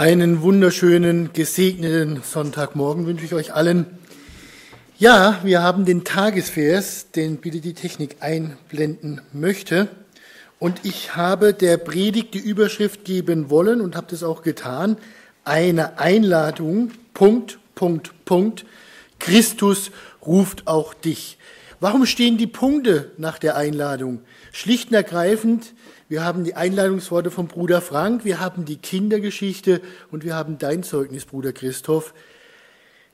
Einen wunderschönen, gesegneten Sonntagmorgen wünsche ich euch allen. Ja, wir haben den Tagesvers, den bitte die Technik einblenden möchte. Und ich habe der Predigt die Überschrift geben wollen und habe das auch getan. Eine Einladung, Punkt, Punkt, Punkt. Christus ruft auch dich. Warum stehen die Punkte nach der Einladung? Schlicht und ergreifend, wir haben die Einladungsworte vom Bruder Frank, wir haben die Kindergeschichte und wir haben dein Zeugnis, Bruder Christoph.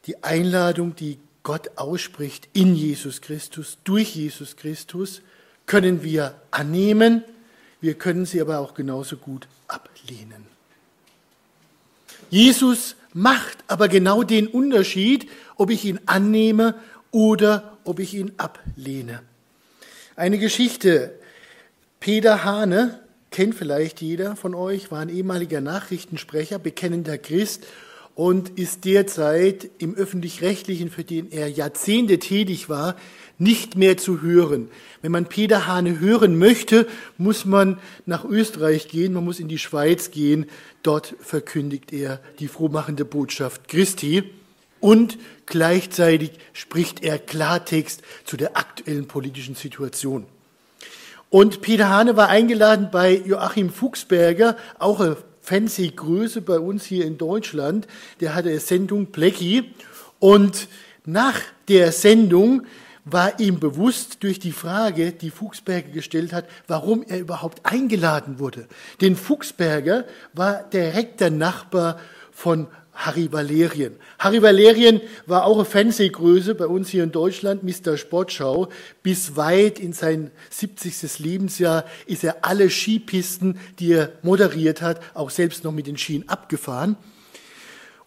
Die Einladung, die Gott ausspricht in Jesus Christus, durch Jesus Christus, können wir annehmen, wir können sie aber auch genauso gut ablehnen. Jesus macht aber genau den Unterschied, ob ich ihn annehme oder ob ich ihn ablehne. Eine Geschichte, Peter Hane, kennt vielleicht jeder von euch, war ein ehemaliger Nachrichtensprecher, bekennender Christ und ist derzeit im öffentlich-rechtlichen, für den er Jahrzehnte tätig war, nicht mehr zu hören. Wenn man Peter Hane hören möchte, muss man nach Österreich gehen, man muss in die Schweiz gehen. Dort verkündigt er die frohmachende Botschaft Christi und gleichzeitig spricht er Klartext zu der aktuellen politischen Situation. Und Peter Hane war eingeladen bei Joachim Fuchsberger, auch eine fancy Größe bei uns hier in Deutschland. Der hatte eine Sendung Plecki. Und nach der Sendung war ihm bewusst durch die Frage, die Fuchsberger gestellt hat, warum er überhaupt eingeladen wurde. Denn Fuchsberger war direkter Nachbar von Harry Valerien. Harry Valerien war auch eine Fernsehgröße bei uns hier in Deutschland, Mr. Sportschau. Bis weit in sein 70. Lebensjahr ist er alle Skipisten, die er moderiert hat, auch selbst noch mit den Skien abgefahren.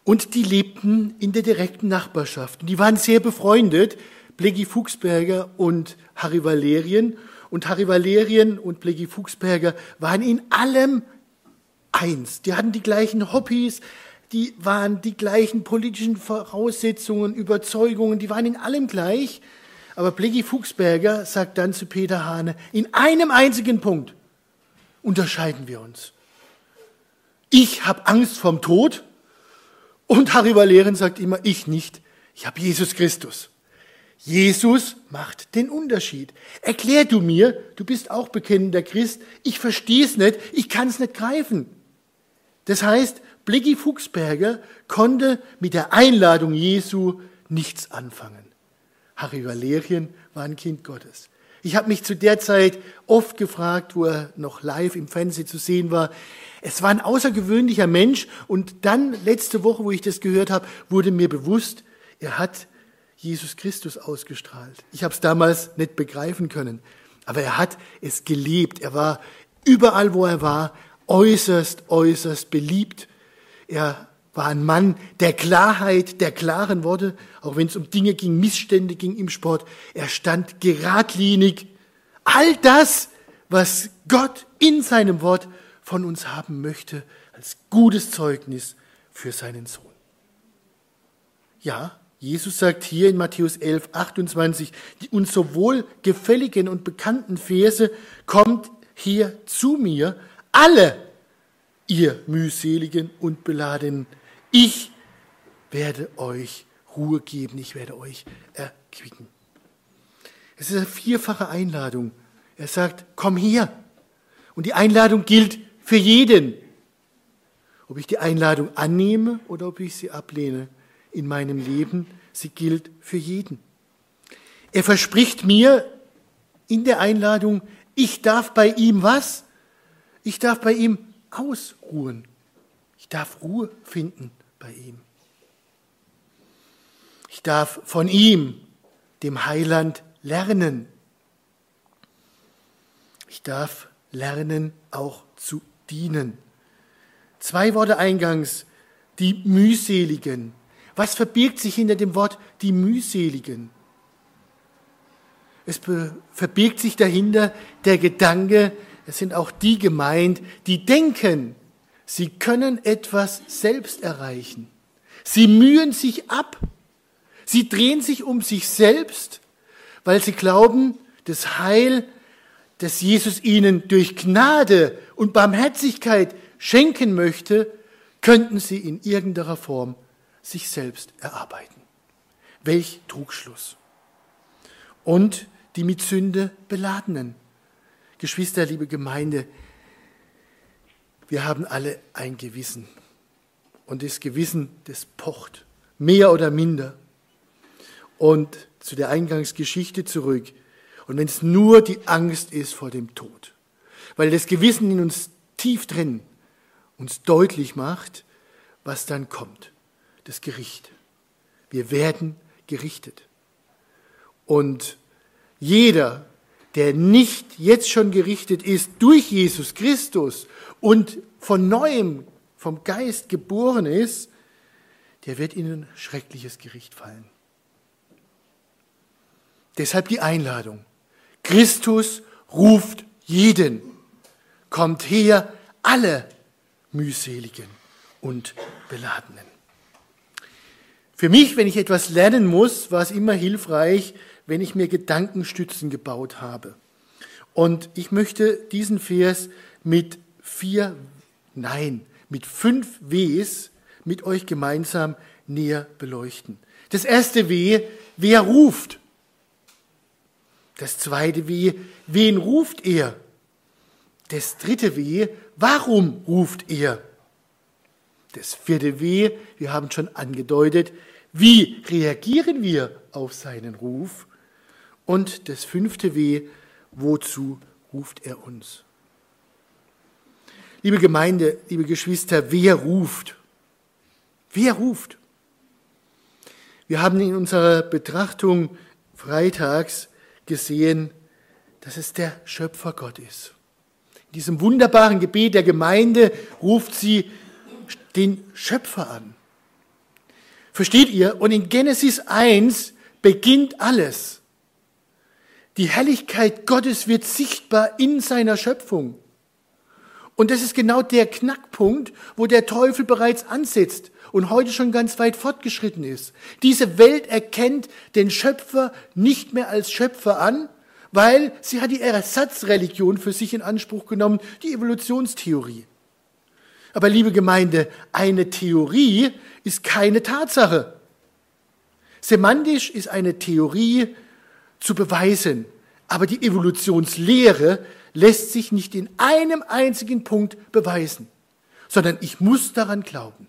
Und die lebten in der direkten Nachbarschaft. Und die waren sehr befreundet, Pleggy Fuchsberger und Harry Valerien. Und Harry Valerien und Pleggy Fuchsberger waren in allem eins. Die hatten die gleichen Hobbys, die waren die gleichen politischen Voraussetzungen, Überzeugungen, die waren in allem gleich. Aber Pleggy Fuchsberger sagt dann zu Peter Hane, in einem einzigen Punkt unterscheiden wir uns. Ich habe Angst vom Tod und Harry Valerian sagt immer, ich nicht. Ich habe Jesus Christus. Jesus macht den Unterschied. Erklär du mir, du bist auch bekennender Christ, ich verstehe es nicht, ich kann es nicht greifen. Das heißt, Blicki Fuchsberger konnte mit der Einladung Jesu nichts anfangen. Harry Valerien war ein Kind Gottes. Ich habe mich zu der Zeit oft gefragt, wo er noch live im Fernsehen zu sehen war. Es war ein außergewöhnlicher Mensch und dann letzte Woche, wo ich das gehört habe, wurde mir bewusst, er hat Jesus Christus ausgestrahlt. Ich habe es damals nicht begreifen können, aber er hat es gelebt. Er war überall, wo er war, äußerst, äußerst beliebt er war ein Mann der Klarheit, der klaren Worte, auch wenn es um Dinge ging, Missstände ging im Sport. Er stand geradlinig. All das, was Gott in seinem Wort von uns haben möchte, als gutes Zeugnis für seinen Sohn. Ja, Jesus sagt hier in Matthäus 11, 28, die uns sowohl gefälligen und bekannten Verse, kommt hier zu mir, alle, ihr mühseligen und beladenen, ich werde euch Ruhe geben, ich werde euch erquicken. Es ist eine vierfache Einladung. Er sagt, komm hier. Und die Einladung gilt für jeden. Ob ich die Einladung annehme oder ob ich sie ablehne in meinem Leben, sie gilt für jeden. Er verspricht mir in der Einladung, ich darf bei ihm was? Ich darf bei ihm ausruhen. Ich darf Ruhe finden bei ihm. Ich darf von ihm, dem Heiland, lernen. Ich darf lernen, auch zu dienen. Zwei Worte eingangs, die mühseligen. Was verbirgt sich hinter dem Wort die mühseligen? Es verbirgt sich dahinter der Gedanke, es sind auch die gemeint, die denken, sie können etwas selbst erreichen. Sie mühen sich ab. Sie drehen sich um sich selbst, weil sie glauben, das Heil, das Jesus ihnen durch Gnade und Barmherzigkeit schenken möchte, könnten sie in irgendeiner Form sich selbst erarbeiten. Welch Trugschluss. Und die mit Sünde beladenen. Geschwister, liebe Gemeinde, wir haben alle ein Gewissen. Und das Gewissen, das pocht, mehr oder minder. Und zu der Eingangsgeschichte zurück. Und wenn es nur die Angst ist vor dem Tod, weil das Gewissen in uns tief drin uns deutlich macht, was dann kommt, das Gericht. Wir werden gerichtet. Und jeder, der nicht jetzt schon gerichtet ist durch Jesus Christus und von neuem vom Geist geboren ist, der wird in ein schreckliches Gericht fallen. Deshalb die Einladung. Christus ruft jeden. Kommt her, alle mühseligen und beladenen. Für mich, wenn ich etwas lernen muss, war es immer hilfreich, wenn ich mir Gedankenstützen gebaut habe. Und ich möchte diesen Vers mit vier, nein, mit fünf Ws mit euch gemeinsam näher beleuchten. Das erste W, wer ruft? Das zweite W, wen ruft er? Das dritte W, warum ruft er? Das vierte W, wir haben schon angedeutet, wie reagieren wir auf seinen Ruf? Und das fünfte W, wozu ruft er uns? Liebe Gemeinde, liebe Geschwister, wer ruft? Wer ruft? Wir haben in unserer Betrachtung freitags gesehen, dass es der Schöpfergott ist. In diesem wunderbaren Gebet der Gemeinde ruft sie den Schöpfer an. Versteht ihr? Und in Genesis 1 beginnt alles. Die Herrlichkeit Gottes wird sichtbar in seiner Schöpfung. Und das ist genau der Knackpunkt, wo der Teufel bereits ansetzt und heute schon ganz weit fortgeschritten ist. Diese Welt erkennt den Schöpfer nicht mehr als Schöpfer an, weil sie hat die Ersatzreligion für sich in Anspruch genommen, die Evolutionstheorie. Aber liebe Gemeinde, eine Theorie ist keine Tatsache. Semantisch ist eine Theorie zu beweisen, aber die Evolutionslehre lässt sich nicht in einem einzigen Punkt beweisen, sondern ich muss daran glauben.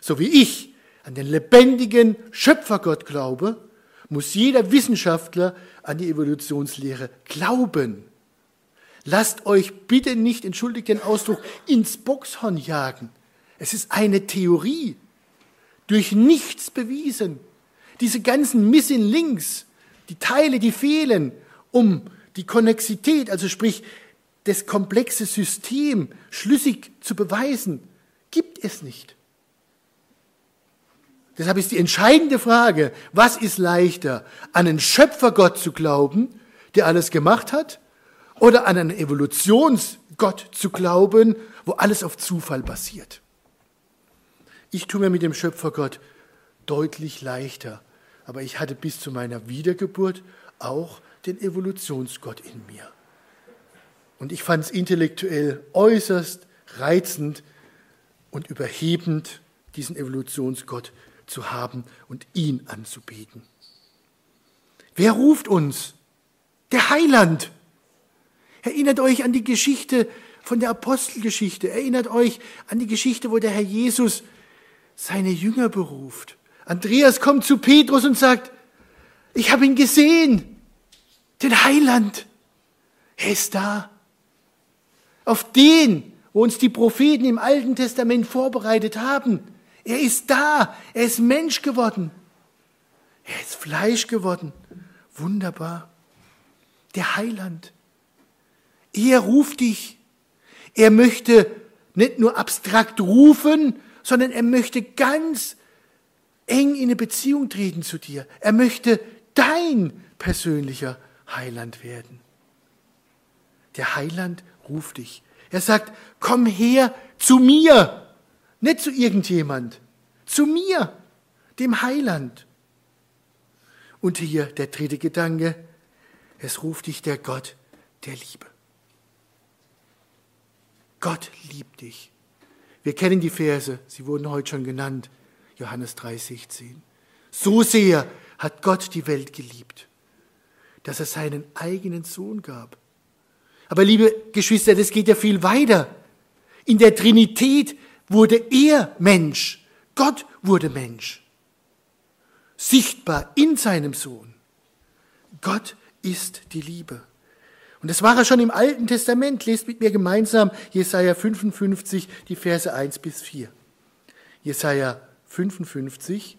So wie ich an den lebendigen Schöpfergott glaube, muss jeder Wissenschaftler an die Evolutionslehre glauben. Lasst euch bitte nicht, entschuldigt den Ausdruck, ins Boxhorn jagen. Es ist eine Theorie, durch nichts bewiesen. Diese ganzen Missing Links, die Teile, die fehlen, um die Konnexität, also sprich das komplexe System schlüssig zu beweisen, gibt es nicht. Deshalb ist die entscheidende Frage, was ist leichter, an einen Schöpfergott zu glauben, der alles gemacht hat, oder an einen Evolutionsgott zu glauben, wo alles auf Zufall basiert. Ich tue mir mit dem Schöpfergott deutlich leichter, aber ich hatte bis zu meiner Wiedergeburt auch den Evolutionsgott in mir. Und ich fand es intellektuell äußerst reizend und überhebend, diesen Evolutionsgott zu haben und ihn anzubeten. Wer ruft uns? Der Heiland. Erinnert euch an die Geschichte von der Apostelgeschichte. Erinnert euch an die Geschichte, wo der Herr Jesus seine Jünger beruft. Andreas kommt zu Petrus und sagt, ich habe ihn gesehen, den Heiland. Er ist da. Auf den, wo uns die Propheten im Alten Testament vorbereitet haben. Er ist da. Er ist Mensch geworden. Er ist Fleisch geworden. Wunderbar. Der Heiland. Er ruft dich. Er möchte nicht nur abstrakt rufen, sondern er möchte ganz eng in eine Beziehung treten zu dir. Er möchte dein persönlicher Heiland werden. Der Heiland ruft dich. Er sagt, komm her zu mir, nicht zu irgendjemand, zu mir, dem Heiland. Und hier der dritte Gedanke, es ruft dich der Gott der Liebe. Gott liebt dich. Wir kennen die Verse, sie wurden heute schon genannt. Johannes 3,16. So sehr hat Gott die Welt geliebt, dass er seinen eigenen Sohn gab. Aber liebe Geschwister, das geht ja viel weiter. In der Trinität wurde er Mensch. Gott wurde Mensch. Sichtbar in seinem Sohn. Gott ist die Liebe. Und das war er schon im Alten Testament. Lest mit mir gemeinsam Jesaja 55, die Verse 1 bis 4. Jesaja 55,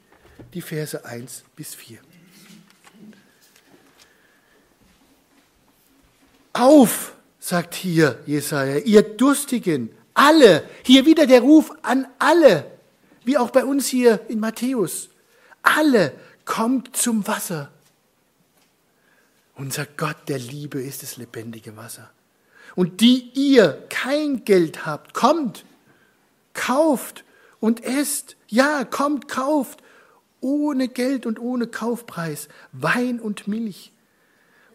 die Verse 1 bis 4. Auf, sagt hier Jesaja, ihr Durstigen, alle, hier wieder der Ruf an alle, wie auch bei uns hier in Matthäus. Alle kommt zum Wasser. Unser Gott der Liebe ist das lebendige Wasser. Und die ihr kein Geld habt, kommt, kauft und esst. Ja, kommt, kauft, ohne Geld und ohne Kaufpreis, Wein und Milch.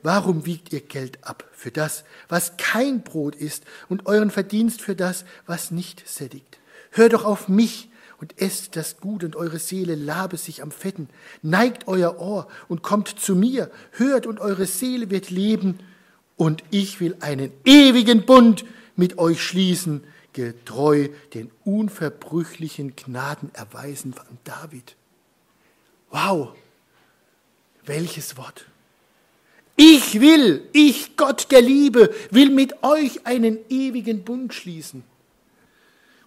Warum wiegt ihr Geld ab für das, was kein Brot ist, und euren Verdienst für das, was nicht sättigt? Hört doch auf mich, und esst das Gut und eure Seele labe sich am Fetten. Neigt euer Ohr und kommt zu mir, hört und eure Seele wird leben und ich will einen ewigen Bund mit euch schließen, getreu den unverbrüchlichen Gnaden erweisen von David. Wow, welches Wort. Ich will, ich Gott der Liebe, will mit euch einen ewigen Bund schließen.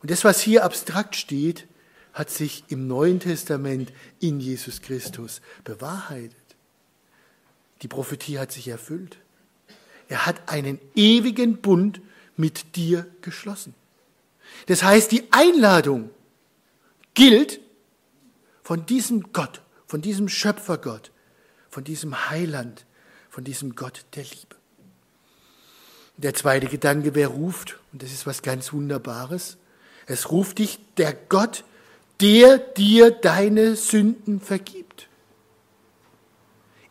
Und das, was hier abstrakt steht, hat sich im Neuen Testament in Jesus Christus bewahrheitet. Die Prophetie hat sich erfüllt. Er hat einen ewigen Bund mit dir geschlossen. Das heißt, die Einladung gilt von diesem Gott, von diesem Schöpfergott, von diesem Heiland, von diesem Gott der Liebe. Der zweite Gedanke, wer ruft, und das ist was ganz Wunderbares, es ruft dich der Gott, der dir deine Sünden vergibt.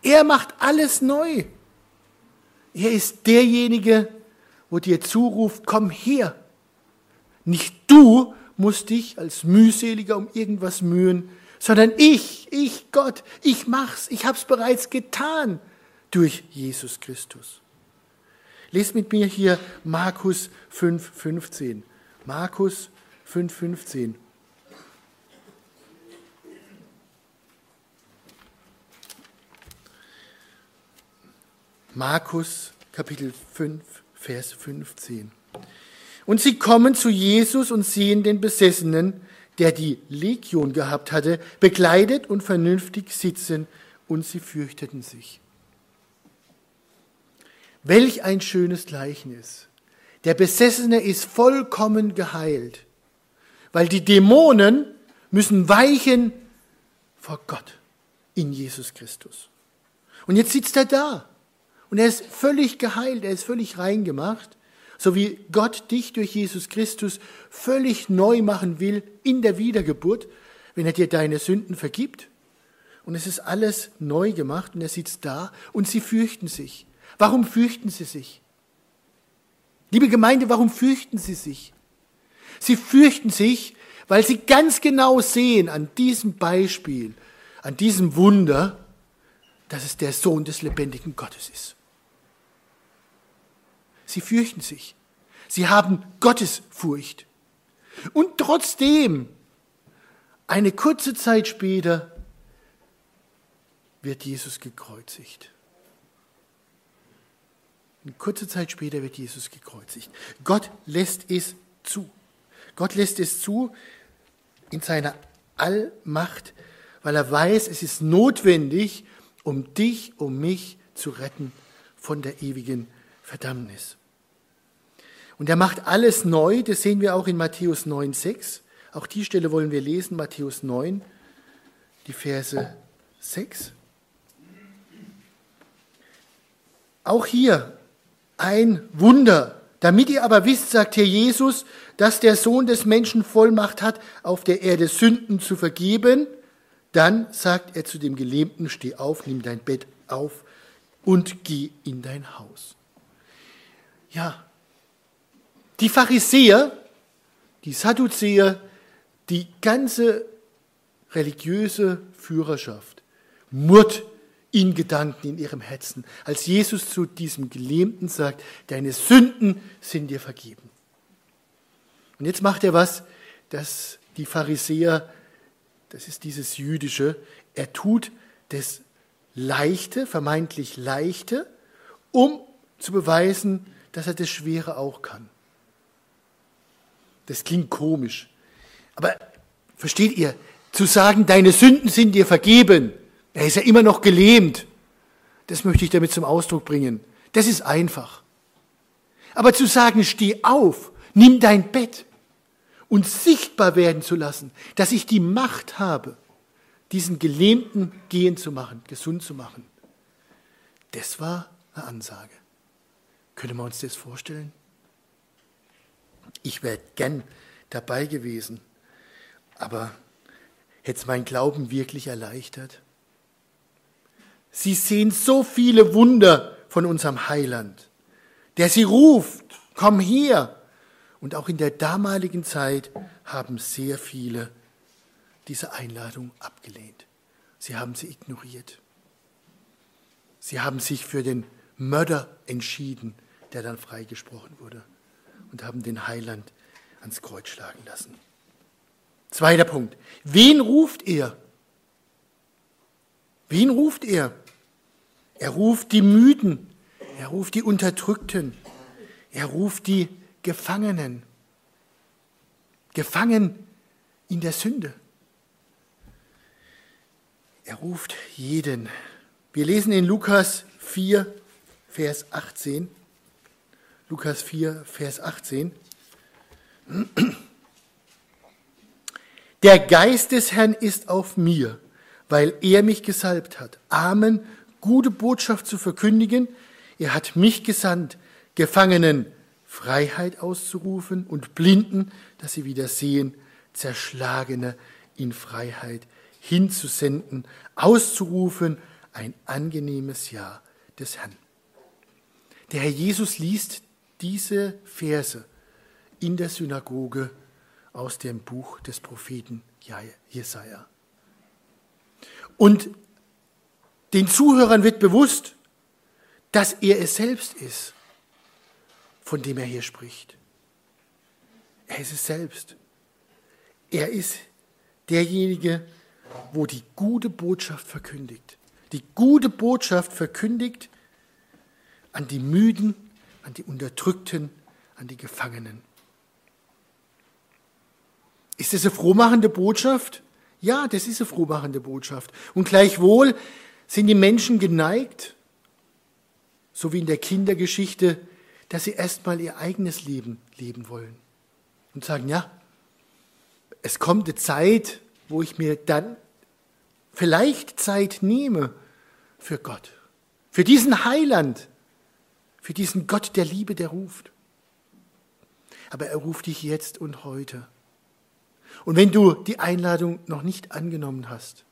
Er macht alles neu. Er ist derjenige, wo dir zuruft, komm her. Nicht du musst dich als mühseliger um irgendwas mühen, sondern ich, ich Gott, ich mach's, ich hab's bereits getan durch Jesus Christus. Lest mit mir hier Markus 5,15. Markus 5,15. Markus Kapitel 5, Vers 15. Und sie kommen zu Jesus und sehen den Besessenen, der die Legion gehabt hatte, bekleidet und vernünftig sitzen, und sie fürchteten sich. Welch ein schönes Gleichnis. Der Besessene ist vollkommen geheilt, weil die Dämonen müssen weichen vor Gott in Jesus Christus. Und jetzt sitzt er da und er ist völlig geheilt, er ist völlig reingemacht, so wie Gott dich durch Jesus Christus völlig neu machen will in der Wiedergeburt, wenn er dir deine Sünden vergibt. Und es ist alles neu gemacht und er sitzt da und sie fürchten sich. Warum fürchten sie sich? Liebe Gemeinde, warum fürchten sie sich? Sie fürchten sich, weil sie ganz genau sehen an diesem Beispiel, an diesem Wunder, dass es der Sohn des lebendigen Gottes ist. Sie fürchten sich. Sie haben Gottesfurcht. Und trotzdem, eine kurze Zeit später, wird Jesus gekreuzigt. Eine kurze Zeit später wird Jesus gekreuzigt. Gott lässt es zu. Gott lässt es zu in seiner Allmacht, weil er weiß, es ist notwendig, um dich, um mich zu retten von der ewigen Verdammnis. Und er macht alles neu, das sehen wir auch in Matthäus 9, 6. Auch die Stelle wollen wir lesen, Matthäus 9, die Verse 6. Auch hier ein Wunder. Damit ihr aber wisst, sagt hier Jesus, dass der Sohn des Menschen Vollmacht hat, auf der Erde Sünden zu vergeben, dann sagt er zu dem Gelähmten, steh auf, nimm dein Bett auf und geh in dein Haus. Ja, die Pharisäer, die Sadduzäer, die ganze religiöse Führerschaft murrt in Gedanken, in ihrem Herzen, als Jesus zu diesem Gelähmten sagt, deine Sünden sind dir vergeben. Und jetzt macht er was, das die Pharisäer, das ist dieses Jüdische, er tut das Leichte, vermeintlich Leichte, um zu beweisen, dass er das Schwere auch kann. Das klingt komisch. Aber versteht ihr, zu sagen, deine Sünden sind dir vergeben, er ist ja immer noch gelähmt. Das möchte ich damit zum Ausdruck bringen. Das ist einfach. Aber zu sagen, steh auf, nimm dein Bett und sichtbar werden zu lassen, dass ich die Macht habe, diesen Gelähmten gehen zu machen, gesund zu machen, das war eine Ansage. Können wir uns das vorstellen? Ich wäre gern dabei gewesen, aber hätte es mein Glauben wirklich erleichtert? Sie sehen so viele Wunder von unserem Heiland, der sie ruft, komm hier. Und auch in der damaligen Zeit haben sehr viele diese Einladung abgelehnt. Sie haben sie ignoriert. Sie haben sich für den Mörder entschieden, der dann freigesprochen wurde, und haben den Heiland ans Kreuz schlagen lassen. Zweiter Punkt. Wen ruft er? Wen ruft er? Er ruft die Müden, er ruft die Unterdrückten, er ruft die Gefangenen. Gefangen in der Sünde. Er ruft jeden. Wir lesen in Lukas 4, Vers 18. Lukas 4, Vers 18. Der Geist des Herrn ist auf mir, weil er mich gesalbt hat, Armen gute Botschaft zu verkündigen. Er hat mich gesandt, Gefangenen Freiheit auszurufen und Blinden, dass sie wieder sehen, Zerschlagene in Freiheit hinzusenden, auszurufen, ein angenehmes Jahr des Herrn. Der Herr Jesus liest diese Verse in der Synagoge aus dem Buch des Propheten Jesaja. Und den Zuhörern wird bewusst, dass er es selbst ist, von dem er hier spricht. Er ist es selbst. Er ist derjenige, wo die gute Botschaft verkündigt. Die gute Botschaft verkündigt an die Müden, an die Unterdrückten, an die Gefangenen. Ist das eine frohmachende Botschaft? Ja, das ist eine frohmachende Botschaft. Und gleichwohl sind die Menschen geneigt, so wie in der Kindergeschichte, dass sie erstmal ihr eigenes Leben leben wollen. Und sagen, ja, es kommt eine Zeit, wo ich mir dann vielleicht Zeit nehme für Gott, für diesen Heiland, für diesen Gott der Liebe, der ruft. Aber er ruft dich jetzt und heute. Und wenn du die Einladung noch nicht angenommen hast,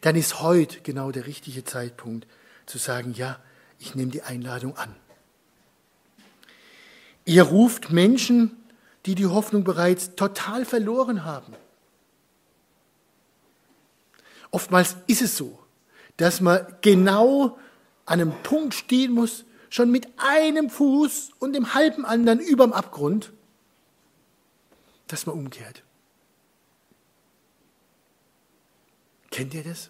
dann ist heute genau der richtige Zeitpunkt zu sagen, ja, ich nehme die Einladung an. Ihr ruft Menschen, die die Hoffnung bereits total verloren haben. Oftmals ist es so, dass man genau an einem Punkt stehen muss, schon mit einem Fuß und dem halben anderen überm Abgrund, dass man umkehrt. Kennt ihr das?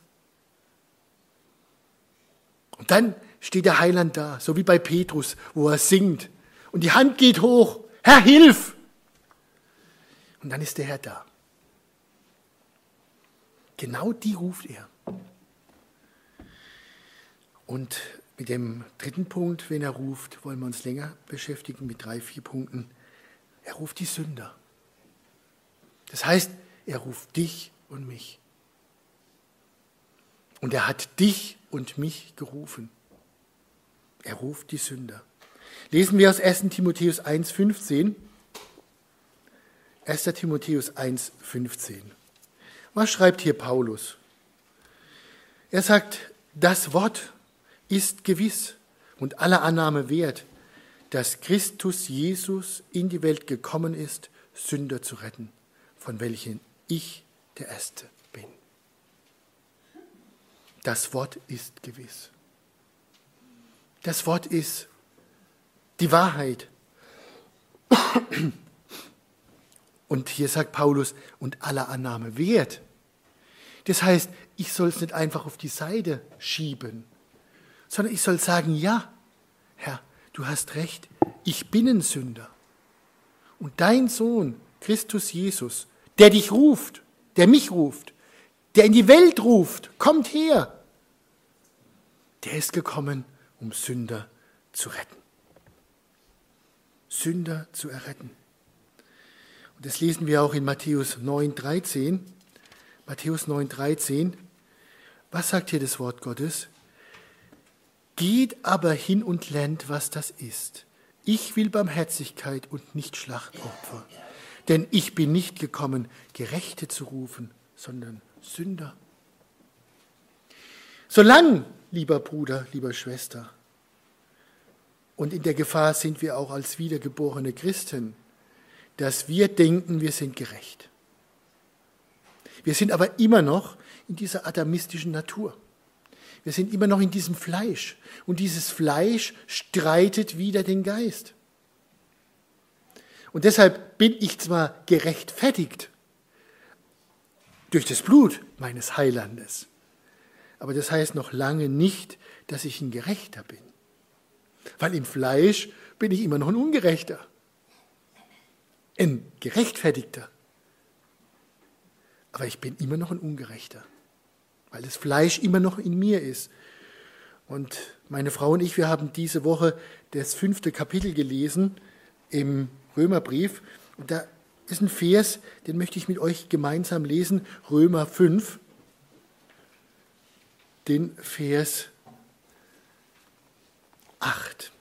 Und dann steht der Heiland da, so wie bei Petrus, wo er singt. Und die Hand geht hoch. Herr, hilf! Und dann ist der Herr da. Genau die ruft er. Und mit dem dritten Punkt, wenn er ruft, wollen wir uns länger beschäftigen mit drei, vier Punkten. Er ruft die Sünder. Das heißt, er ruft dich und mich. Und er hat dich und mich gerufen. Er ruft die Sünder. Lesen wir aus 1 Timotheus 1,15. 1. Timotheus 1,15. Was schreibt hier Paulus? Er sagt, das Wort ist gewiss und aller Annahme wert, dass Christus Jesus in die Welt gekommen ist Sünder zu retten, von welchen ich der Erste bin. Das Wort ist gewiss. Das Wort ist die Wahrheit. Und hier sagt Paulus, und aller Annahme wert. Das heißt, ich soll es nicht einfach auf die Seite schieben, sondern ich soll sagen, ja, Herr, du hast recht, ich bin ein Sünder. Und dein Sohn, Christus Jesus, der dich ruft, der mich ruft, der in die Welt ruft, kommt her, der ist gekommen, um Sünder zu retten. Sünder zu erretten. Und das lesen wir auch in Matthäus 9, 13. Matthäus 9, 13. Was sagt hier das Wort Gottes? Geht aber hin und lernt, was das ist. Ich will Barmherzigkeit und nicht Schlachtopfer. Denn ich bin nicht gekommen, Gerechte zu rufen, sondern Sünder. Solange, lieber Bruder, lieber Schwester, und in der Gefahr sind wir auch als wiedergeborene Christen, dass wir denken, wir sind gerecht. Wir sind aber immer noch in dieser adamistischen Natur. Wir sind immer noch in diesem Fleisch. Und dieses Fleisch streitet wieder den Geist. Und deshalb bin ich zwar gerechtfertigt durch das Blut meines Heilandes, aber das heißt noch lange nicht, dass ich ein Gerechter bin. Weil im Fleisch bin ich immer noch ein Ungerechter. Ein Gerechtfertigter. Aber ich bin immer noch ein Ungerechter weil das Fleisch immer noch in mir ist. Und meine Frau und ich, wir haben diese Woche das fünfte Kapitel gelesen im Römerbrief. Und da ist ein Vers, den möchte ich mit euch gemeinsam lesen, Römer 5, den Vers 8.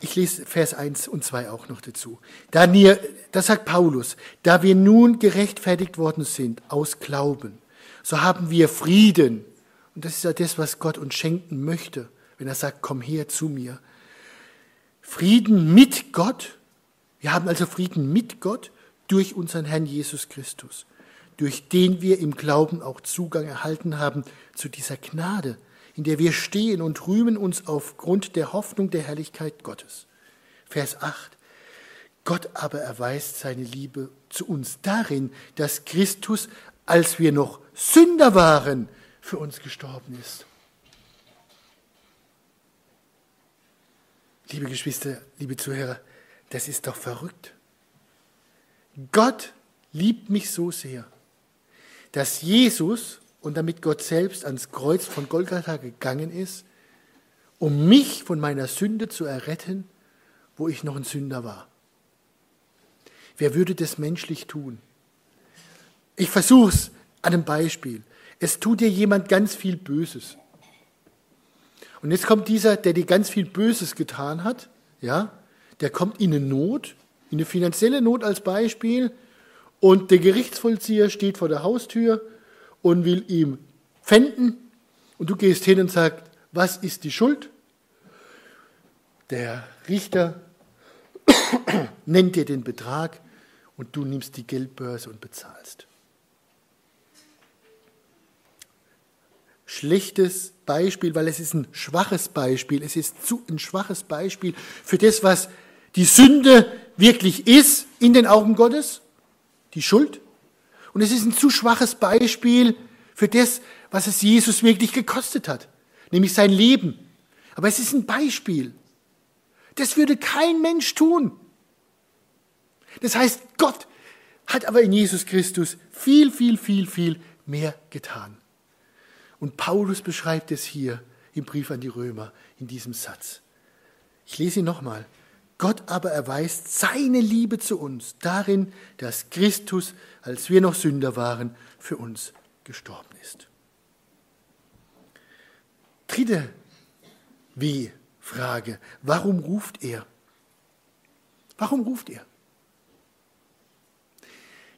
Ich lese Vers 1 und 2 auch noch dazu. Da wir, das sagt Paulus, da wir nun gerechtfertigt worden sind aus Glauben, so haben wir Frieden. Und das ist ja das, was Gott uns schenken möchte, wenn er sagt, komm her zu mir. Frieden mit Gott. Wir haben also Frieden mit Gott durch unseren Herrn Jesus Christus, durch den wir im Glauben auch Zugang erhalten haben zu dieser Gnade, in der wir stehen und rühmen uns aufgrund der Hoffnung der Herrlichkeit Gottes. Vers 8. Gott aber erweist seine Liebe zu uns darin, dass Christus, als wir noch Sünder waren, für uns gestorben ist. Liebe Geschwister, liebe Zuhörer, das ist doch verrückt. Gott liebt mich so sehr, dass Jesus und damit Gott selbst ans Kreuz von Golgatha gegangen ist, um mich von meiner Sünde zu erretten, wo ich noch ein Sünder war. Wer würde das menschlich tun? Ich versuche es an einem Beispiel. Es tut dir jemand ganz viel Böses. Und jetzt kommt dieser, der dir ganz viel Böses getan hat, ja, der kommt in eine Not, in eine finanzielle Not als Beispiel, und der Gerichtsvollzieher steht vor der Haustür und will ihm pfänden und du gehst hin und sagst, was ist die Schuld? Der Richter nennt dir den Betrag und du nimmst die Geldbörse und bezahlst. Schlechtes Beispiel, weil es ist ein schwaches Beispiel. Es ist zu ein schwaches Beispiel für das, was die Sünde wirklich ist in den Augen Gottes, die Schuld. Und es ist ein zu schwaches Beispiel für das, was es Jesus wirklich gekostet hat, nämlich sein Leben. Aber es ist ein Beispiel. Das würde kein Mensch tun. Das heißt, Gott hat aber in Jesus Christus viel, viel, viel, viel mehr getan. Und Paulus beschreibt es hier im Brief an die Römer in diesem Satz. Ich lese ihn nochmal. Gott aber erweist seine Liebe zu uns darin, dass Christus, als wir noch Sünder waren, für uns gestorben ist. Dritte Wie-Frage. Warum ruft er? Warum ruft er?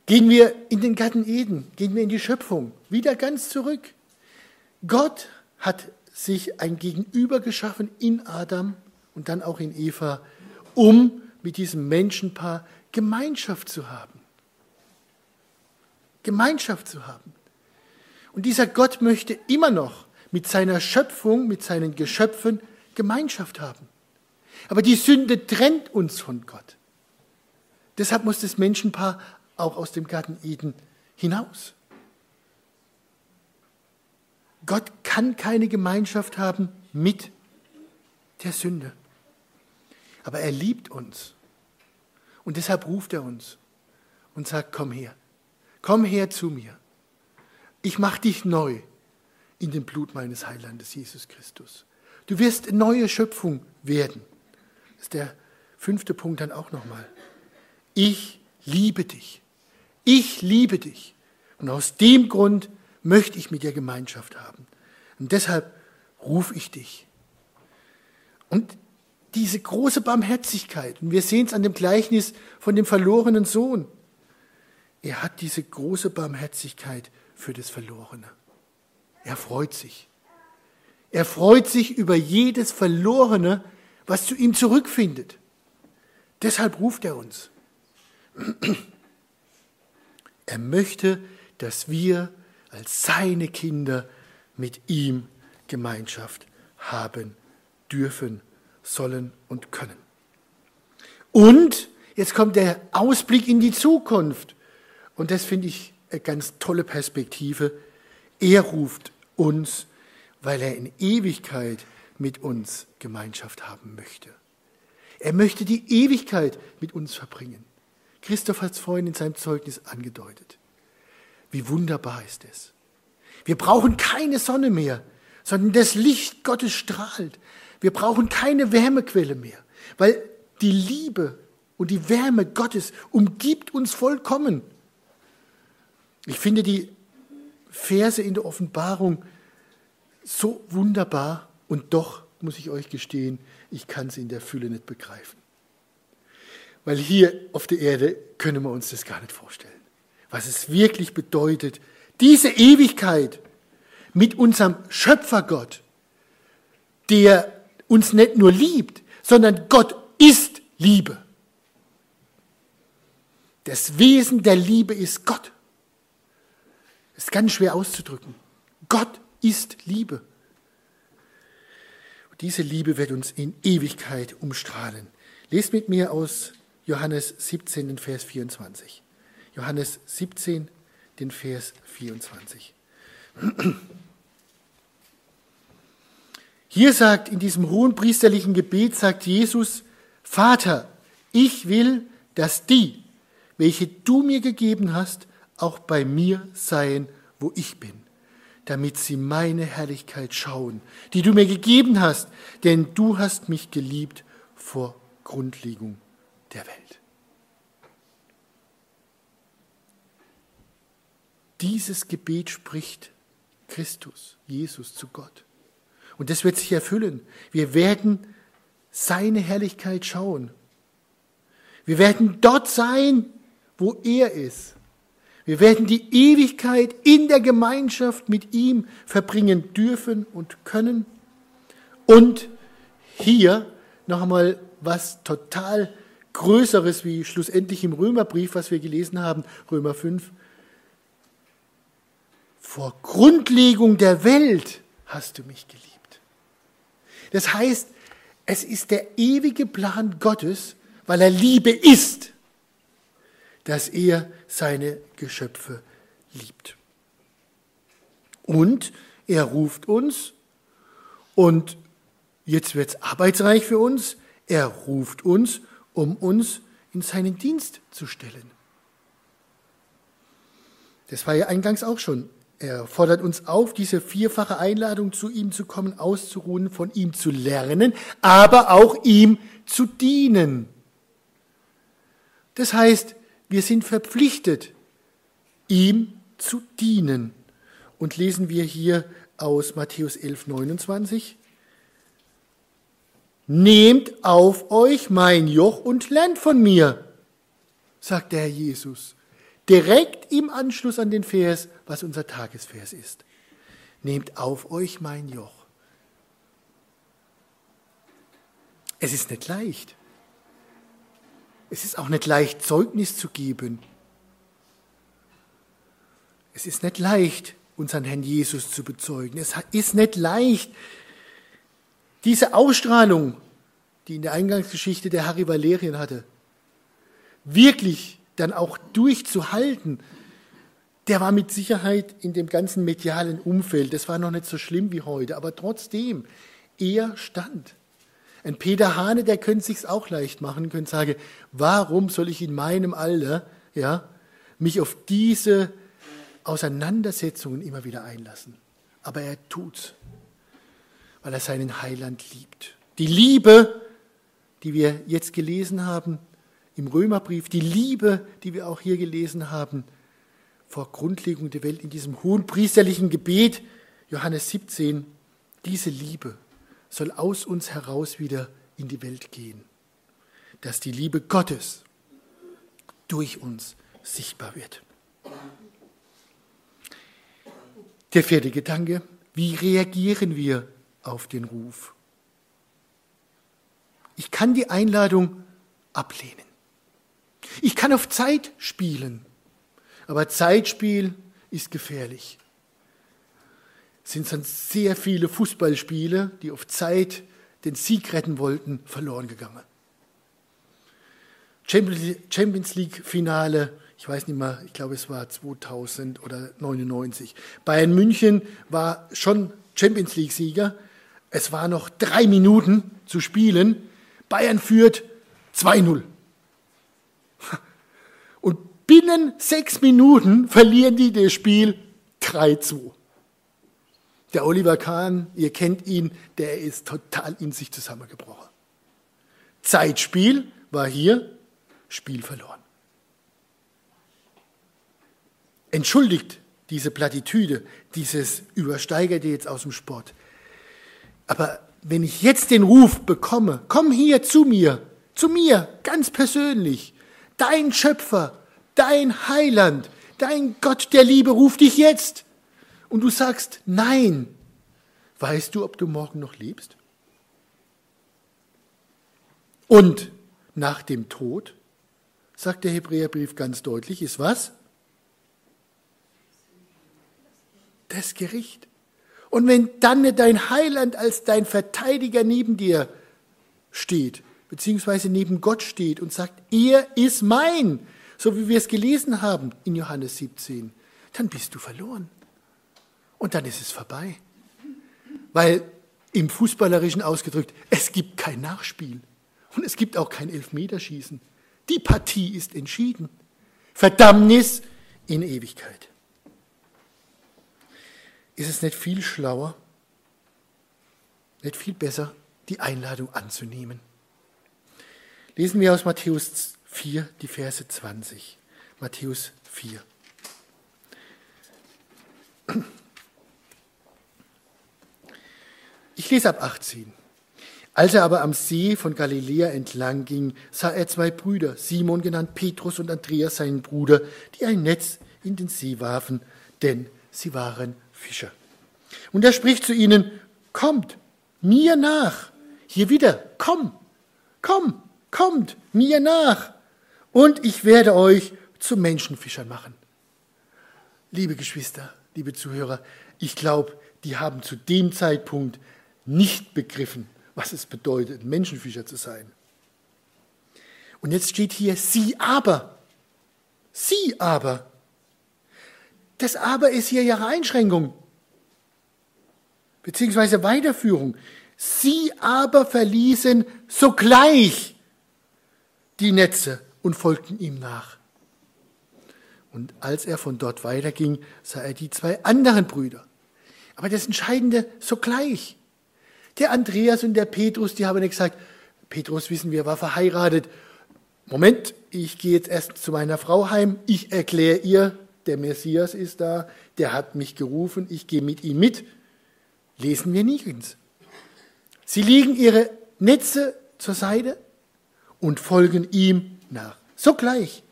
Gehen wir in den Garten Eden, gehen wir in die Schöpfung, wieder ganz zurück. Gott hat sich ein Gegenüber geschaffen in Adam und dann auch in Eva, um mit diesem Menschenpaar Gemeinschaft zu haben. Gemeinschaft zu haben. Und dieser Gott möchte immer noch mit seiner Schöpfung, mit seinen Geschöpfen Gemeinschaft haben. Aber die Sünde trennt uns von Gott. Deshalb muss das Menschenpaar auch aus dem Garten Eden hinaus. Gott kann keine Gemeinschaft haben mit der Sünde. Aber er liebt uns. Und deshalb ruft er uns und sagt, komm her, komm her zu mir. Ich mache dich neu in dem Blut meines Heilandes, Jesus Christus. Du wirst neue Schöpfung werden. Das ist der fünfte Punkt dann auch nochmal. Ich liebe dich. Ich liebe dich. Und aus dem Grund möchte ich mit dir Gemeinschaft haben. Und deshalb rufe ich dich. Und diese große Barmherzigkeit, und wir sehen es an dem Gleichnis von dem verlorenen Sohn, er hat diese große Barmherzigkeit für das Verlorene. Er freut sich. Er freut sich über jedes Verlorene, was zu ihm zurückfindet. Deshalb ruft er uns. Er möchte, dass wir als seine Kinder mit ihm Gemeinschaft haben dürfen, sollen und können. Und jetzt kommt der Ausblick in die Zukunft. Und das finde ich eine ganz tolle Perspektive. Er ruft uns, weil er in Ewigkeit mit uns Gemeinschaft haben möchte. Er möchte die Ewigkeit mit uns verbringen. Christoph hat es vorhin in seinem Zeugnis angedeutet. Wie wunderbar ist es. Wir brauchen keine Sonne mehr, sondern das Licht Gottes strahlt. Wir brauchen keine Wärmequelle mehr, weil die Liebe und die Wärme Gottes umgibt uns vollkommen. Ich finde die Verse in der Offenbarung so wunderbar und doch muss ich euch gestehen, ich kann sie in der Fülle nicht begreifen. Weil hier auf der Erde können wir uns das gar nicht vorstellen was es wirklich bedeutet, diese Ewigkeit mit unserem Schöpfergott, der uns nicht nur liebt, sondern Gott ist Liebe. Das Wesen der Liebe ist Gott. Das ist ganz schwer auszudrücken. Gott ist Liebe. Und diese Liebe wird uns in Ewigkeit umstrahlen. Lest mit mir aus Johannes 17, Vers 24. Johannes 17, den Vers 24. Hier sagt in diesem hohen priesterlichen Gebet, sagt Jesus, Vater, ich will, dass die, welche du mir gegeben hast, auch bei mir seien, wo ich bin, damit sie meine Herrlichkeit schauen, die du mir gegeben hast, denn du hast mich geliebt vor Grundlegung der Welt. Dieses Gebet spricht Christus, Jesus zu Gott. Und das wird sich erfüllen. Wir werden seine Herrlichkeit schauen. Wir werden dort sein, wo er ist. Wir werden die Ewigkeit in der Gemeinschaft mit ihm verbringen dürfen und können. Und hier noch einmal was total Größeres wie schlussendlich im Römerbrief, was wir gelesen haben, Römer 5. Vor Grundlegung der Welt hast du mich geliebt. Das heißt, es ist der ewige Plan Gottes, weil er Liebe ist, dass er seine Geschöpfe liebt. Und er ruft uns, und jetzt wird es arbeitsreich für uns, er ruft uns, um uns in seinen Dienst zu stellen. Das war ja eingangs auch schon er fordert uns auf, diese vierfache Einladung zu ihm zu kommen, auszuruhen, von ihm zu lernen, aber auch ihm zu dienen. Das heißt, wir sind verpflichtet, ihm zu dienen. Und lesen wir hier aus Matthäus 11, 29. Nehmt auf euch mein Joch und lernt von mir, sagt der Herr Jesus direkt im Anschluss an den Vers, was unser Tagesvers ist. Nehmt auf euch mein Joch. Es ist nicht leicht. Es ist auch nicht leicht, Zeugnis zu geben. Es ist nicht leicht, unseren Herrn Jesus zu bezeugen. Es ist nicht leicht, diese Ausstrahlung, die in der Eingangsgeschichte der Harry Valerien hatte, wirklich dann auch durchzuhalten. Der war mit Sicherheit in dem ganzen medialen Umfeld, das war noch nicht so schlimm wie heute, aber trotzdem, er stand. Ein Peter Hane, der könnte sich's auch leicht machen, könnte sagen, warum soll ich in meinem Alter, ja, mich auf diese Auseinandersetzungen immer wieder einlassen? Aber er tut's, weil er seinen Heiland liebt. Die Liebe, die wir jetzt gelesen haben im Römerbrief, die Liebe, die wir auch hier gelesen haben vor Grundlegung der Welt in diesem hohen priesterlichen Gebet, Johannes 17, diese Liebe soll aus uns heraus wieder in die Welt gehen, dass die Liebe Gottes durch uns sichtbar wird. Der vierte Gedanke, wie reagieren wir auf den Ruf? Ich kann die Einladung ablehnen. Ich kann auf Zeit spielen, aber Zeitspiel ist gefährlich sind dann sehr viele Fußballspiele, die auf Zeit den Sieg retten wollten, verloren gegangen. Champions League Finale, ich weiß nicht mehr, ich glaube es war 2000 oder 99. Bayern München war schon Champions League Sieger. Es war noch drei Minuten zu spielen. Bayern führt 2-0. Binnen sechs Minuten verlieren die das Spiel 3-2. Der Oliver Kahn, ihr kennt ihn, der ist total in sich zusammengebrochen. Zeitspiel war hier, Spiel verloren. Entschuldigt diese Plattitüde, dieses Übersteigerte jetzt aus dem Sport. Aber wenn ich jetzt den Ruf bekomme, komm hier zu mir, zu mir, ganz persönlich, dein Schöpfer, dein Heiland, dein Gott der Liebe ruft dich jetzt und du sagst Nein, weißt du, ob du morgen noch lebst? Und nach dem Tod, sagt der Hebräerbrief ganz deutlich, ist was? Das Gericht. Und wenn dann dein Heiland als dein Verteidiger neben dir steht, beziehungsweise neben Gott steht und sagt, er ist mein, so wie wir es gelesen haben in Johannes 17, dann bist du verloren und dann ist es vorbei. Weil im Fußballerischen ausgedrückt, es gibt kein Nachspiel und es gibt auch kein Elfmeterschießen. Die Partie ist entschieden. Verdammnis in Ewigkeit. Ist es nicht viel schlauer, nicht viel besser, die Einladung anzunehmen? Lesen wir aus Matthäus 4, die Verse 20. Matthäus 4. Ich lese ab 18. Als er aber am See von Galiläa entlang ging, sah er zwei Brüder, Simon genannt Petrus und Andreas seinen Bruder, die ein Netz in den See warfen, denn sie waren Fischer. Und er spricht zu ihnen, kommt mir nach. Hier wieder, komm, komm, kommt mir nach. Und ich werde euch zu Menschenfischern machen. Liebe Geschwister, liebe Zuhörer, ich glaube, die haben zu dem Zeitpunkt nicht begriffen, was es bedeutet, Menschenfischer zu sein. Und jetzt steht hier sie aber. Sie aber. Das aber ist hier ihre Einschränkung, beziehungsweise Weiterführung. Sie aber verließen sogleich die Netze und folgten ihm nach. Und als er von dort weiterging, sah er die zwei anderen Brüder. Aber das Entscheidende sogleich. Der Andreas und der Petrus, die haben gesagt, Petrus, wissen wir, war verheiratet. Moment, ich gehe jetzt erst zu meiner Frau heim, ich erkläre ihr, der Messias ist da, der hat mich gerufen, ich gehe mit ihm mit. Lesen wir nirgends. Sie legen ihre Netze zur Seite und folgen ihm nach. Sogleich.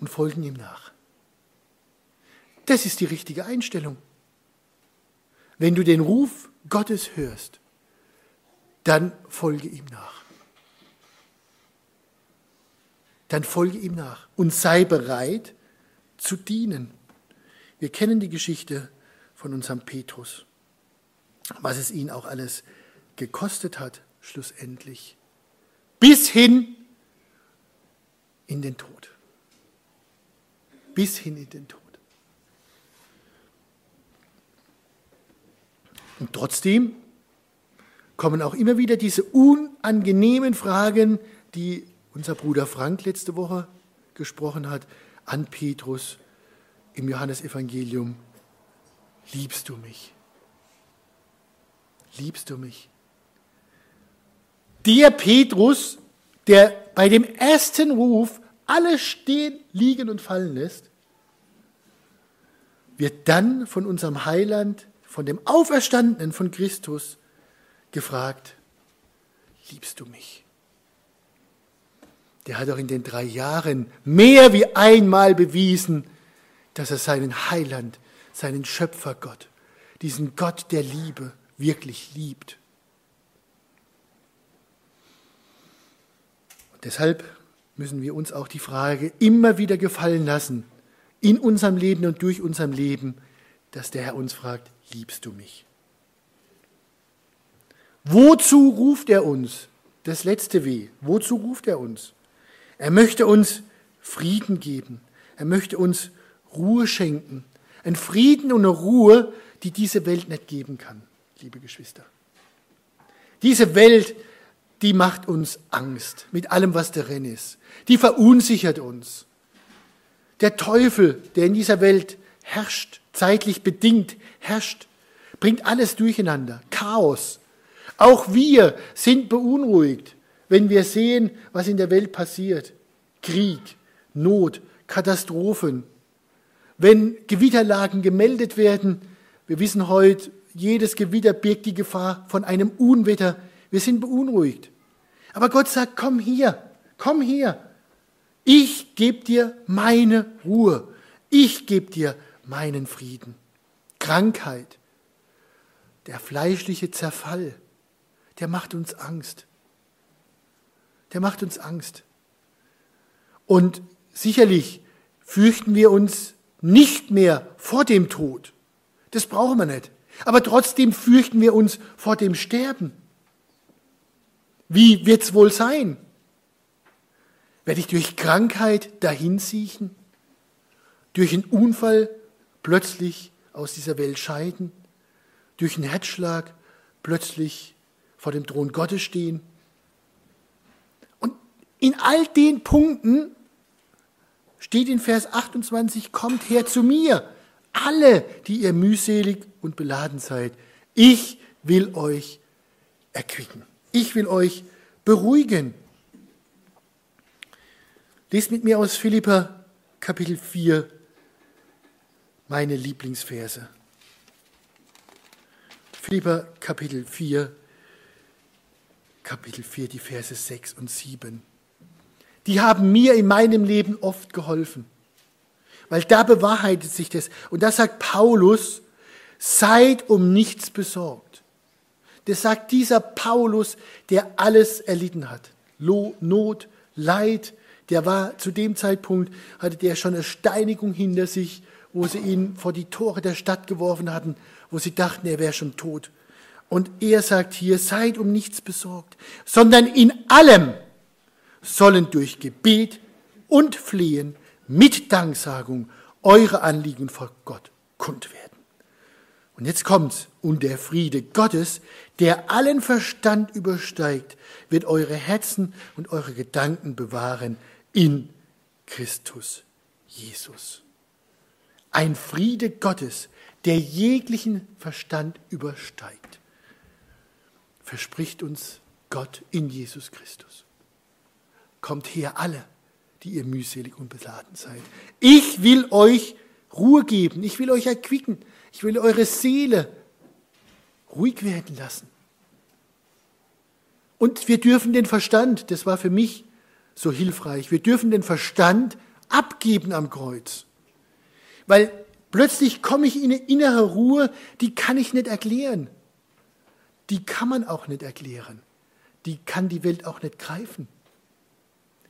Und folgen ihm nach. Das ist die richtige Einstellung. Wenn du den Ruf Gottes hörst, dann folge ihm nach. Dann folge ihm nach und sei bereit zu dienen. Wir kennen die Geschichte von unserem Petrus, was es ihn auch alles gekostet hat, schlussendlich, bis hin in den Tod. Bis hin in den Tod. Und trotzdem kommen auch immer wieder diese unangenehmen Fragen, die unser Bruder Frank letzte Woche gesprochen hat, an Petrus im Johannesevangelium. Liebst du mich? Liebst du mich? Der Petrus, der bei dem ersten Ruf alles stehen, liegen und fallen lässt, wird dann von unserem Heiland, von dem Auferstandenen von Christus gefragt, liebst du mich? Der hat auch in den drei Jahren mehr wie einmal bewiesen, dass er seinen Heiland, seinen Schöpfergott, diesen Gott der Liebe wirklich liebt. Deshalb müssen wir uns auch die Frage immer wieder gefallen lassen, in unserem Leben und durch unserem Leben, dass der Herr uns fragt, liebst du mich? Wozu ruft er uns? Das letzte Weh. Wozu ruft er uns? Er möchte uns Frieden geben. Er möchte uns Ruhe schenken. Ein Frieden und eine Ruhe, die diese Welt nicht geben kann, liebe Geschwister. Diese Welt, die macht uns Angst mit allem, was darin ist. Die verunsichert uns. Der Teufel, der in dieser Welt herrscht, zeitlich bedingt herrscht, bringt alles durcheinander. Chaos, auch wir sind beunruhigt, wenn wir sehen, was in der Welt passiert. Krieg, Not, Katastrophen. Wenn Gewitterlagen gemeldet werden, wir wissen heute, jedes Gewitter birgt die Gefahr von einem Unwetter. Wir sind beunruhigt. Aber Gott sagt, komm hier, komm hier. Ich gebe dir meine Ruhe. Ich gebe dir meinen Frieden. Krankheit, der fleischliche Zerfall, der macht uns Angst. Der macht uns Angst. Und sicherlich fürchten wir uns nicht mehr vor dem Tod. Das brauchen wir nicht. Aber trotzdem fürchten wir uns vor dem Sterben. Wie wird's wohl sein? Werde ich durch Krankheit dahinsiechen? Durch einen Unfall plötzlich aus dieser Welt scheiden? Durch einen Herzschlag plötzlich vor dem Thron Gottes stehen. Und in all den Punkten steht in Vers 28, kommt her zu mir, alle, die ihr mühselig und beladen seid. Ich will euch erquicken. Ich will euch beruhigen. Lest mit mir aus Philippa Kapitel 4 meine Lieblingsverse. Philippa Kapitel 4, Kapitel 4, die Verse 6 und 7. Die haben mir in meinem Leben oft geholfen, weil da bewahrheitet sich das. Und da sagt Paulus, seid um nichts besorgt. Das sagt dieser Paulus, der alles erlitten hat. Not, Leid, der war zu dem Zeitpunkt, hatte der schon eine Steinigung hinter sich, wo sie ihn vor die Tore der Stadt geworfen hatten, wo sie dachten, er wäre schon tot. Und er sagt hier, seid um nichts besorgt, sondern in allem sollen durch Gebet und Flehen mit Danksagung eure Anliegen vor Gott kund werden. Und jetzt kommt's. Und der Friede Gottes, der allen Verstand übersteigt, wird eure Herzen und eure Gedanken bewahren in Christus Jesus. Ein Friede Gottes, der jeglichen Verstand übersteigt verspricht uns Gott in Jesus Christus. Kommt her alle, die ihr mühselig und beladen seid. Ich will euch Ruhe geben, ich will euch erquicken, ich will eure Seele ruhig werden lassen. Und wir dürfen den Verstand, das war für mich so hilfreich, wir dürfen den Verstand abgeben am Kreuz. Weil plötzlich komme ich in eine innere Ruhe, die kann ich nicht erklären die kann man auch nicht erklären. die kann die Welt auch nicht greifen.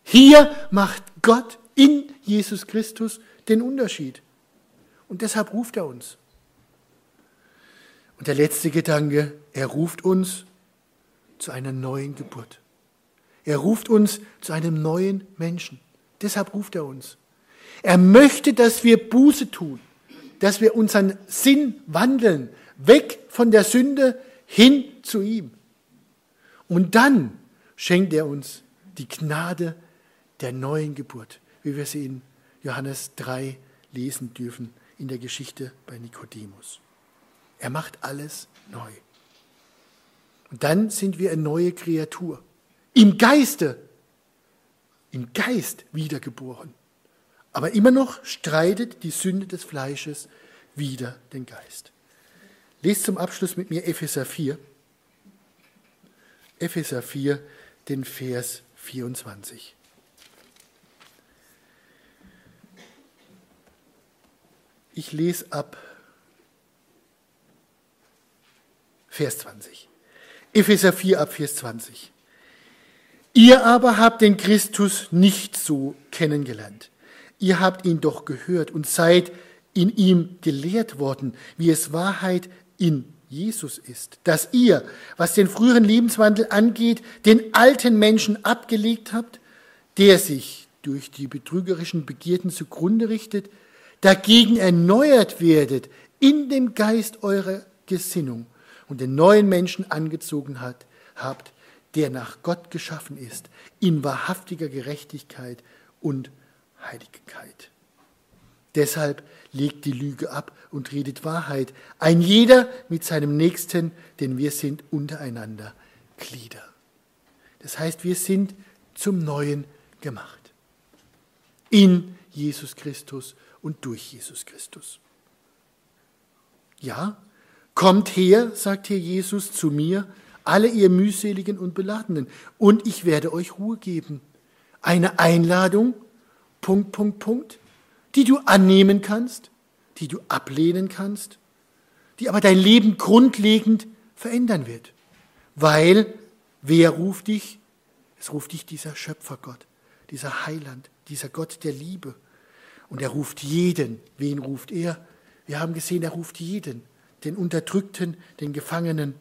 Hier macht Gott in Jesus Christus den Unterschied. Und deshalb ruft er uns. Und der letzte Gedanke, er ruft uns zu einer neuen Geburt. Er ruft uns zu einem neuen Menschen. Deshalb ruft er uns. Er möchte, dass wir Buße tun, dass wir unseren Sinn wandeln, weg von der Sünde hin zu ihm. Und dann schenkt er uns die Gnade der neuen Geburt, wie wir sie in Johannes 3 lesen dürfen in der Geschichte bei Nikodemus. Er macht alles neu. Und dann sind wir eine neue Kreatur. Im Geiste, im Geist wiedergeboren. Aber immer noch streitet die Sünde des Fleisches wider den Geist. Lest zum Abschluss mit mir Epheser 4. Epheser 4, den Vers 24. Ich lese ab Vers 20. Epheser 4 ab Vers 20. Ihr aber habt den Christus nicht so kennengelernt. Ihr habt ihn doch gehört und seid in ihm gelehrt worden, wie es Wahrheit in Jesus ist. Dass ihr, was den früheren Lebenswandel angeht, den alten Menschen abgelegt habt, der sich durch die betrügerischen Begierden zugrunde richtet, dagegen erneuert werdet in dem Geist eurer Gesinnung und den neuen Menschen angezogen hat, habt, der nach Gott geschaffen ist, in wahrhaftiger Gerechtigkeit und Heiligkeit. Deshalb legt die Lüge ab und redet Wahrheit, ein jeder mit seinem Nächsten, denn wir sind untereinander Glieder. Das heißt, wir sind zum Neuen gemacht. In Jesus Christus und durch Jesus Christus. Ja, kommt her, sagt hier Jesus zu mir, alle ihr mühseligen und beladenen, und ich werde euch Ruhe geben. Eine Einladung, Punkt, Punkt, Punkt, die du annehmen kannst, die du ablehnen kannst, die aber dein Leben grundlegend verändern wird. Weil, wer ruft dich? Es ruft dich dieser Schöpfergott, dieser Heiland, dieser Gott der Liebe. Und er ruft jeden. Wen ruft er? Wir haben gesehen, er ruft jeden. Den Unterdrückten, den Gefangenen,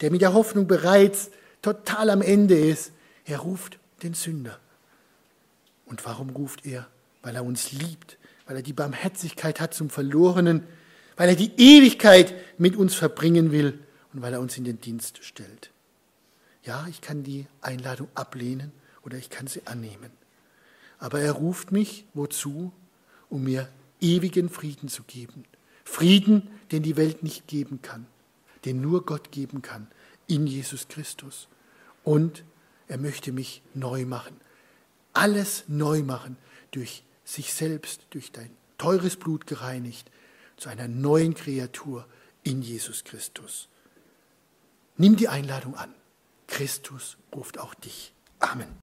der mit der Hoffnung bereits total am Ende ist. Er ruft den Sünder. Und warum ruft er? Weil er uns liebt, weil er die Barmherzigkeit hat zum Verlorenen, weil er die Ewigkeit mit uns verbringen will und weil er uns in den Dienst stellt. Ja, ich kann die Einladung ablehnen oder ich kann sie annehmen. Aber er ruft mich wozu? um mir ewigen Frieden zu geben. Frieden, den die Welt nicht geben kann, den nur Gott geben kann, in Jesus Christus. Und er möchte mich neu machen. Alles neu machen, durch sich selbst, durch dein teures Blut gereinigt, zu einer neuen Kreatur in Jesus Christus. Nimm die Einladung an. Christus ruft auch dich. Amen.